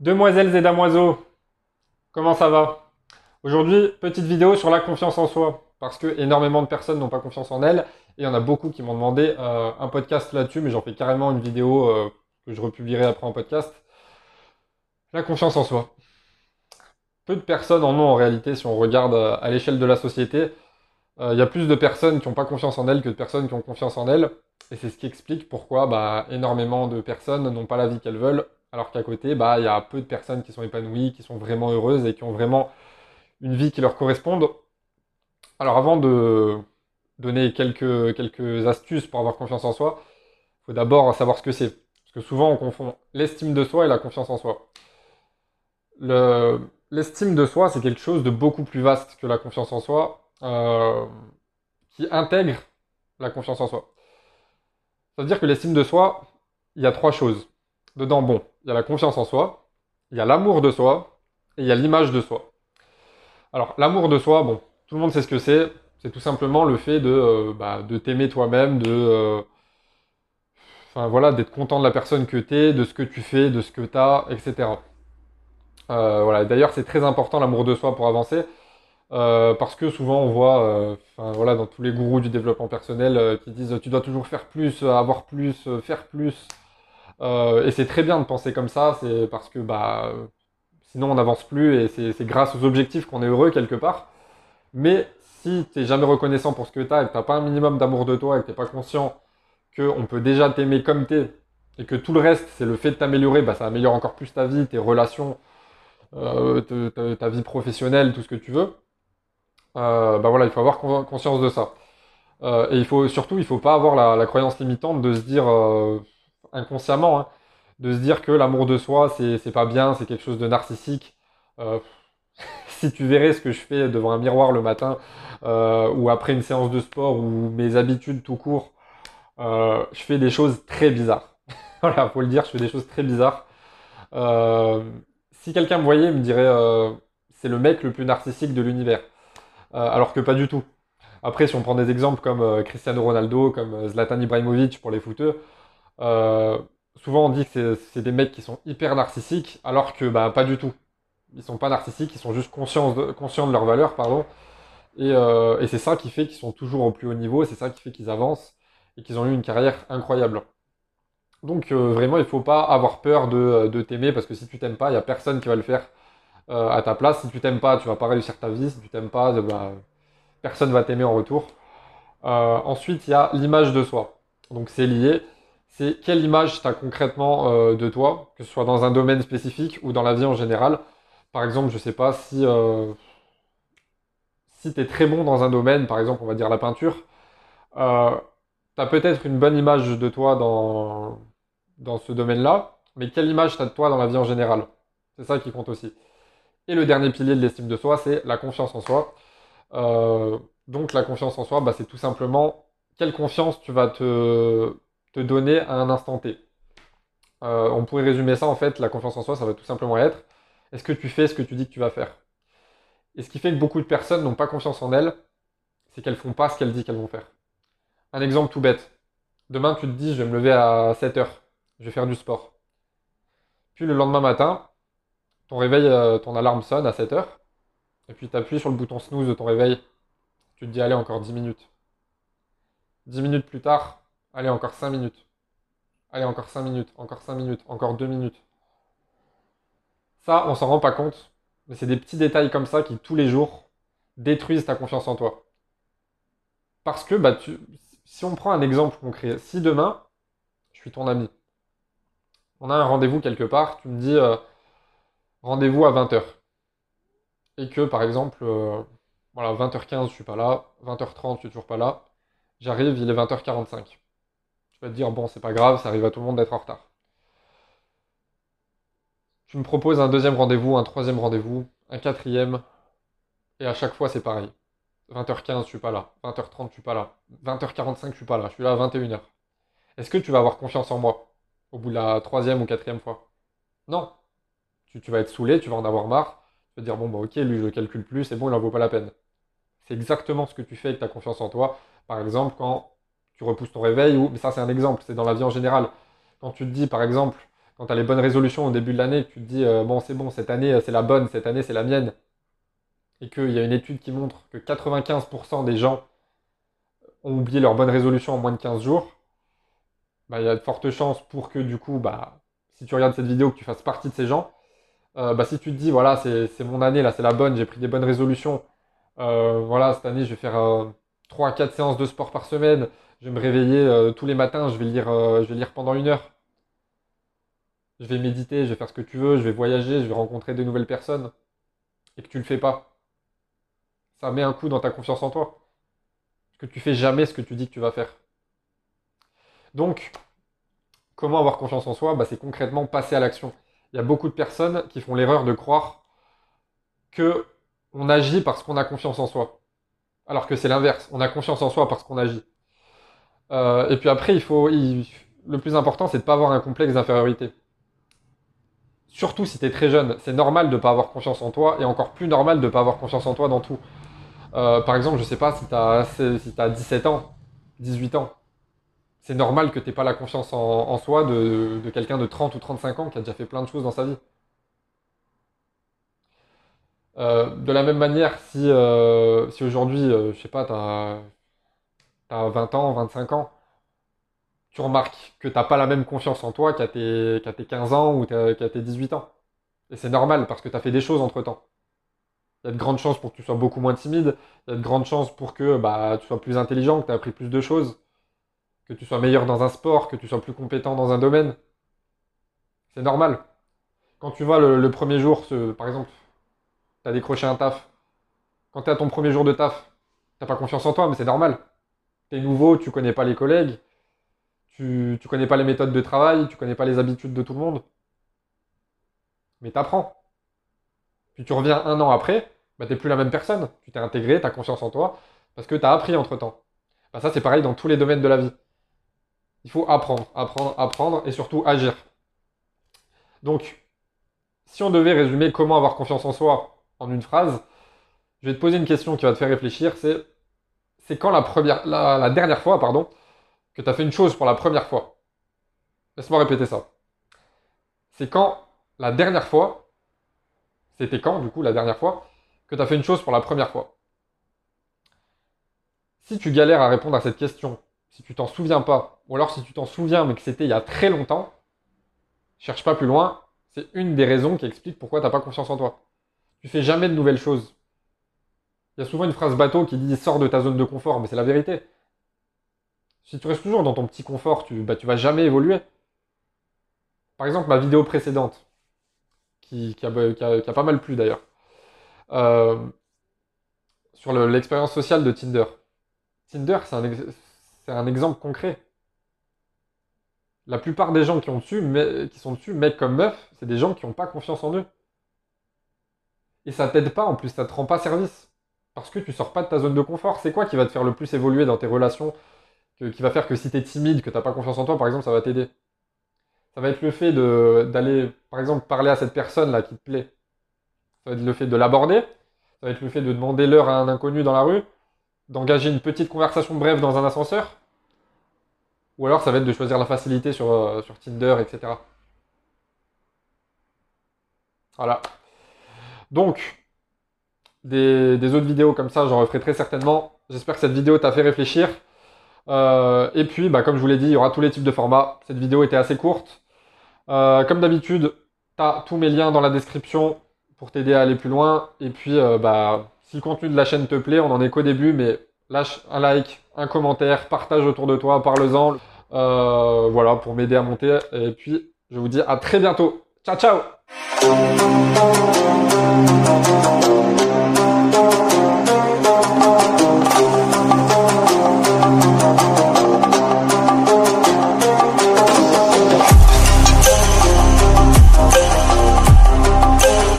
Demoiselles et damoiseaux, comment ça va? Aujourd'hui, petite vidéo sur la confiance en soi, parce que énormément de personnes n'ont pas confiance en elles, et il y en a beaucoup qui m'ont demandé euh, un podcast là-dessus, mais j'en fais carrément une vidéo euh, que je republierai après en podcast. La confiance en soi. Peu de personnes en ont en réalité si on regarde euh, à l'échelle de la société. Il y a plus de personnes qui n'ont pas confiance en elles que de personnes qui ont confiance en elles. Et c'est ce qui explique pourquoi bah, énormément de personnes n'ont pas la vie qu'elles veulent, alors qu'à côté, bah, il y a peu de personnes qui sont épanouies, qui sont vraiment heureuses et qui ont vraiment une vie qui leur corresponde. Alors avant de donner quelques, astuces pour avoir confiance en soi, il faut d'abord savoir ce que c'est. Parce que souvent on confond l'estime de soi et la confiance en soi. L'estime de soi, c'est quelque chose de beaucoup plus vaste que la confiance en soi, euh, qui intègre la confiance en soi. Ça veut dire que l'estime de soi, il y a trois choses. Dedans, bon, il y a la confiance en soi, il y a l'amour de soi, et il y a l'image de soi. Alors, l'amour de soi, bon, tout le monde sait ce que c'est. C'est tout simplement le fait de, euh, bah, t'aimer toi-même, de, euh, voilà, d'être content de la personne que tu es, de ce que tu fais, de ce que tu as, etc. Euh, voilà. D'ailleurs, c'est très important l'amour de soi pour avancer. parce que souvent on voit, voilà, dans tous les gourous du développement personnel qui disent tu dois toujours faire plus, avoir plus, faire plus. Et c'est très bien de penser comme ça, c'est parce que bah Sinon, on n'avance plus et c'est grâce aux objectifs qu'on est heureux quelque part. Mais si tu n'es jamais reconnaissant pour ce que tu as et que tu n'as pas un minimum d'amour de toi et que tu n'es pas conscient qu'on peut déjà t'aimer comme tu es et que tout le reste, c'est le fait de t'améliorer, bah, ça améliore encore plus ta vie, tes relations, euh, ta, vie professionnelle, tout ce que tu veux. Euh, bah voilà, il faut avoir conscience de ça. Euh, et il faut surtout, il faut pas avoir la, croyance limitante de se dire inconsciemment, hein, de se dire que l'amour de soi, c'est pas bien, c'est quelque chose de narcissique. Euh, si tu verrais ce que je fais devant un miroir le matin, euh, ou après une séance de sport, ou mes habitudes tout court, euh, je fais des choses très bizarres. voilà, faut le dire, je fais des choses très bizarres. si quelqu'un me voyait, il me dirait c'est le mec le plus narcissique de l'univers. alors que pas du tout. Après, si on prend des exemples comme Cristiano Ronaldo, comme Zlatan Ibrahimovic pour les footeux, souvent on dit que c'est des mecs qui sont hyper narcissiques, alors que bah, pas du tout. Ils sont pas narcissiques, ils sont juste conscients de, conscients de leur valeur, pardon. Euh, et, c'est ça qui fait qu'ils sont toujours au plus haut niveau, c'est ça qui fait qu'ils avancent et qu'ils ont eu une carrière incroyable. Donc euh, vraiment, il faut pas avoir peur de, t'aimer, parce que si tu t'aimes pas, il y a personne qui va le faire euh, à ta place. Si tu t'aimes pas, tu vas pas réussir ta vie. Si tu t'aimes pas, bah, personne va t'aimer en retour. ensuite, il y a l'image de soi. Donc c'est lié c'est quelle image tu as concrètement euh, de toi, que ce soit dans un domaine spécifique ou dans la vie en général? Par exemple, je sais pas si, euh, tu es très bon dans un domaine, par exemple, on va dire la peinture, euh, tu as peut-être une bonne image de toi dans, ce domaine-là, mais quelle image tu as de toi dans la vie en général? C'est ça qui compte aussi. Et le dernier pilier de l'estime de soi, c'est la confiance en soi. donc la confiance en soi, bah, c'est tout simplement quelle confiance tu vas te te donner à un instant T. Euh, on pourrait résumer ça en fait, la confiance en soi, ça va tout simplement être est-ce que tu fais ce que tu dis que tu vas faire? Et ce qui fait que beaucoup de personnes n'ont pas confiance en elles, c'est qu'elles font pas ce qu'elles disent qu'elles vont faire. Un exemple tout bête. Demain, tu te dis, je vais me lever à 7 heures, je vais faire du sport. Puis le lendemain matin, ton réveil, euh, ton alarme sonne à 7 heures, et puis tu appuies sur le bouton snooze de ton réveil. Tu te dis, allez, encore 10 minutes. 10 minutes plus tard, Allez, encore 5 minutes. Allez, encore 5 minutes, encore 5 minutes, encore 2 minutes. Ça, on s'en rend pas compte, mais c'est des petits détails comme ça qui, tous les jours, détruisent ta confiance en toi. Parce que, bah, si on prend un exemple concret, si demain, je suis ton ami, on a un rendez-vous quelque part, tu me dis euh, rendez-vous à 20h. Et que, par exemple, euh, voilà, 20h15, je suis pas là, 20h30, je suis toujours pas là, j'arrive, il est 20h45 tu vas te dire, bon, c'est pas grave, ça arrive à tout le monde d'être en retard. Tu me proposes un deuxième rendez-vous, un troisième rendez-vous, un quatrième, et à chaque fois c'est pareil. 20h15, je suis pas là. 20h30, je suis pas là. 20h45, je suis pas là. Je suis là à 21h. Est-ce que tu vas avoir confiance en moi au bout de la troisième ou quatrième fois? Non. Tu, vas être saoulé, tu vas en avoir marre. Tu vas dire, bon, bah ok, lui, je le calcule plus, c'est bon, il en vaut pas la peine. C'est exactement ce que tu fais avec ta confiance en toi. Par exemple, quand tu ton réveil, ou, mais ça c'est un exemple, c'est dans la vie en général. Quand tu te dis par exemple, quand tu as les bonnes résolutions au début de l'année, tu te dis euh, bon c'est bon, cette année euh, c'est la bonne, cette année c'est la mienne, et qu'il y a une étude qui montre que 95% des gens ont oublié leurs bonnes résolutions en moins de 15 jours, bah, il y a de fortes chances pour que du coup, bah, si tu regardes cette vidéo, que tu fasses partie de ces gens. Euh, bah, si tu te dis, voilà, c'est mon année, là, c'est la bonne, j'ai pris des bonnes résolutions, voilà, cette année, je vais faire 3-4 séances de sport par semaine. Je vais me réveiller euh, tous les matins, euh, je vais, lire, pendant une heure. Je vais méditer, je vais faire ce que tu veux, je vais voyager, je vais rencontrer de nouvelles personnes. Et que tu ne le fais pas. Ça met un coup dans ta confiance en toi. Que tu fais jamais ce que tu dis que tu vas faire. Donc, comment avoir confiance en soi? Bah, c'est concrètement passer à l'action. Il y a beaucoup de personnes qui font l'erreur de croire que on agit parce qu'on a confiance en soi. Alors que c'est l'inverse. On a confiance en soi parce qu'on agit. Euh, et puis après, il faut, le plus important, c'est de ne pas avoir un complexe d'infériorité. Surtout si tu es très jeune, c'est normal de ne pas avoir confiance en toi et encore plus normal de ne pas avoir confiance en toi dans tout. Euh, par exemple, je sais pas si tu as, si as 17 ans, 18 ans. C'est normal que tu pas la confiance en, soi de, quelqu'un de 30 ou 35 ans qui a déjà fait plein de choses dans sa vie. Euh, de la même manière, si, euh, si aujourd'hui, je sais pas, tu as, as 20 ans, 25 ans, tu remarques que tu n'as pas la même confiance en toi qu'à tes, 15 ans ou qu'à tes 18 ans. Et c'est normal parce que tu as fait des choses entre temps. Il y a de grandes chances pour que tu sois beaucoup moins timide, il y a de grandes chances pour que bah, tu sois plus intelligent, que tu aies appris plus de choses, que tu sois meilleur dans un sport, que tu sois plus compétent dans un domaine. C'est normal. Quand tu vois le, premier jour, par exemple, tu as décroché un taf. Quand tu es à ton premier jour de taf, tu pas confiance en toi, mais c'est normal. Tu es nouveau, tu connais pas les collègues, tu, tu connais pas les méthodes de travail, tu connais pas les habitudes de tout le monde. Mais t'apprends. Puis tu reviens un an après, bah, t'es plus la même personne. Tu t'es intégré, t'as confiance en toi, parce que t'as appris entre temps. Bah, ça, c'est pareil dans tous les domaines de la vie. Il faut apprendre, apprendre, apprendre et surtout agir. Donc, si on devait résumer comment avoir confiance en soi en une phrase, je vais te poser une question qui va te faire réfléchir. C'est quand la dernière fois, pardon, que tu as fait une chose pour la première fois? Laisse-moi répéter ça. C'est quand la dernière fois, c'était quand du coup la dernière fois, que tu as fait une chose pour la première fois? Si tu galères à répondre à cette question, si tu t'en souviens pas, ou alors si tu t'en souviens mais que c'était il y a très longtemps, cherche pas plus loin, c'est une des raisons qui explique pourquoi tu n'as pas confiance en toi. Tu fais jamais de nouvelles choses. Il y a souvent une phrase bateau qui dit sors de ta zone de confort, mais c'est la vérité. Si tu restes toujours dans ton petit confort, tu, bah, vas jamais évoluer. Par exemple, ma vidéo précédente, qui, a, pas mal plu d'ailleurs, euh, sur l'expérience sociale de Tinder. Tinder, c'est un, exemple concret. La plupart des gens qui, qui sont dessus, mecs comme meufs, c'est des gens qui n'ont pas confiance en eux. Et ça t'aide pas, en plus, ça te rend pas service. Parce que tu sors pas de ta zone de confort. C'est quoi qui va te faire le plus évoluer dans tes relations qui va faire que si tu es timide, que tu n'as pas confiance en toi, par exemple, ça va t'aider? Ça va être le fait d'aller, par exemple, parler à cette personne-là qui te plaît. Ça va être le fait de l'aborder. Ça va être le fait de demander l'heure à un inconnu dans la rue. D'engager une petite conversation brève dans un ascenseur. Ou alors ça va être de choisir la facilité sur, euh, sur Tinder, etc. Voilà. Donc, des, autres vidéos comme ça, j'en referai très certainement. J'espère que cette vidéo t'a fait réfléchir. Euh, et puis, bah, comme je vous l'ai dit, il y aura tous les types de formats. Cette vidéo était assez courte. Euh, comme d'habitude, tu as tous mes liens dans la description pour t'aider à aller plus loin. Et puis, euh, bah, si le contenu de la chaîne te plaît, on en est qu'au début, mais lâche un like, un commentaire, partage autour de toi, parle-en. voilà, pour m'aider à monter. Et puis, je vous dis à très bientôt. Ciao, ciao Thank you.